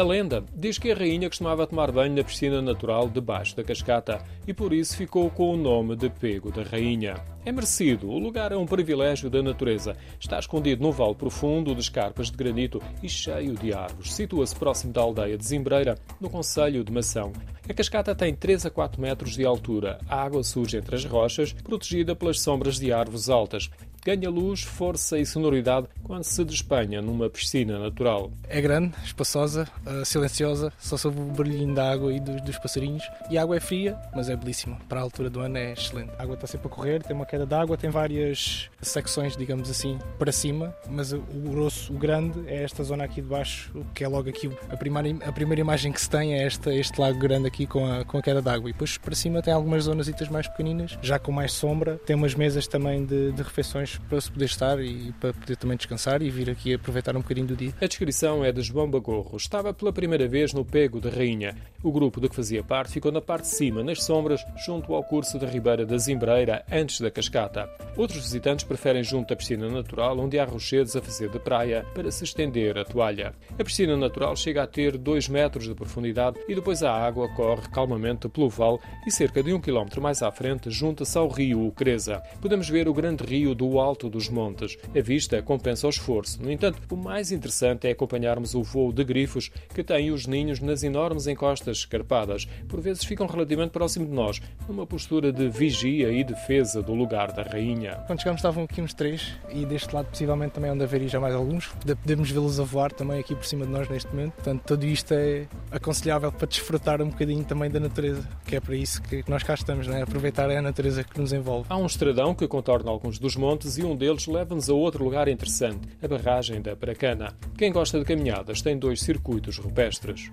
A lenda diz que a rainha costumava tomar banho na piscina natural debaixo da cascata e por isso ficou com o nome de Pego da Rainha. É merecido, o lugar é um privilégio da natureza. Está escondido num vale profundo de escarpas de granito e cheio de árvores. Situa-se próximo da aldeia de Zimbreira, no Conselho de Mação. A cascata tem 3 a 4 metros de altura. A água surge entre as rochas, protegida pelas sombras de árvores altas ganha luz, força e sonoridade quando se despenha numa piscina natural. É grande, espaçosa, uh, silenciosa, só sob o barulhinho da água e dos, dos, passarinhos. E a água é fria, mas é belíssima. Para a altura do ano é excelente. A água está sempre a correr, tem uma queda de água, tem várias secções, digamos assim, para cima, mas o grosso, o grande, é esta zona aqui de baixo, que é logo aqui a primeira, a primeira imagem que se tem é esta, este lago grande aqui com a, com a queda de água. E depois para cima tem algumas zonas mais pequeninas, já com mais sombra. Tem umas mesas também de, de refeições para se poder estar e para poder também descansar e vir aqui aproveitar um bocadinho do dia. A descrição é de João Bagorro. Estava pela primeira vez no Pego da Rainha. O grupo de que fazia parte ficou na parte de cima, nas sombras, junto ao curso da Ribeira da Zimbreira, antes da cascata. Outros visitantes preferem junto da piscina natural, onde há rochedos a fazer de praia, para se estender a toalha. A piscina natural chega a ter 2 metros de profundidade e depois a água corre calmamente pelo vale e cerca de um quilómetro mais à frente junta-se ao rio Ucreza. Podemos ver o grande rio do alto dos montes. A vista compensa o esforço. No entanto, o mais interessante é acompanharmos o voo de grifos que têm os ninhos nas enormes encostas escarpadas. Por vezes ficam relativamente próximo de nós, numa postura de vigia e defesa do lugar da rainha. Quando chegamos estavam aqui uns três e deste lado possivelmente também onde haveria já mais alguns. Podemos vê-los a voar também aqui por cima de nós neste momento. Portanto, tudo isto é aconselhável para desfrutar um bocadinho também da natureza, que é para isso que nós cá estamos, né? aproveitar a natureza que nos envolve. Há um estradão que contorna alguns dos montes e um deles leva-nos a outro lugar interessante, a barragem da Paracana. Quem gosta de caminhadas tem dois circuitos rupestres.